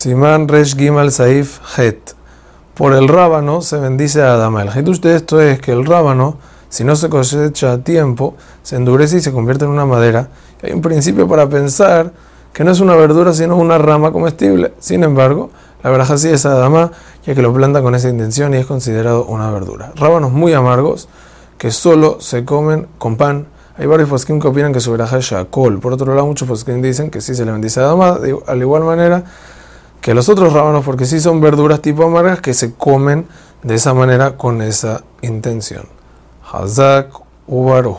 Simán Resh Gimal Saif Het. Por el rábano se bendice a Adama. El hitush de esto es que el rábano, si no se cosecha a tiempo, se endurece y se convierte en una madera. hay un principio para pensar que no es una verdura, sino una rama comestible. Sin embargo, la verdad sí es Adama, ya que lo planta con esa intención y es considerado una verdura. Rábanos muy amargos que solo se comen con pan. Hay varios poskim que opinan que su veraja es Shakol. Por otro lado, muchos poskim dicen que sí se le bendice a Adama. De al igual manera, que los otros rábanos, porque sí son verduras tipo amargas que se comen de esa manera con esa intención. Hazak Ubaruj.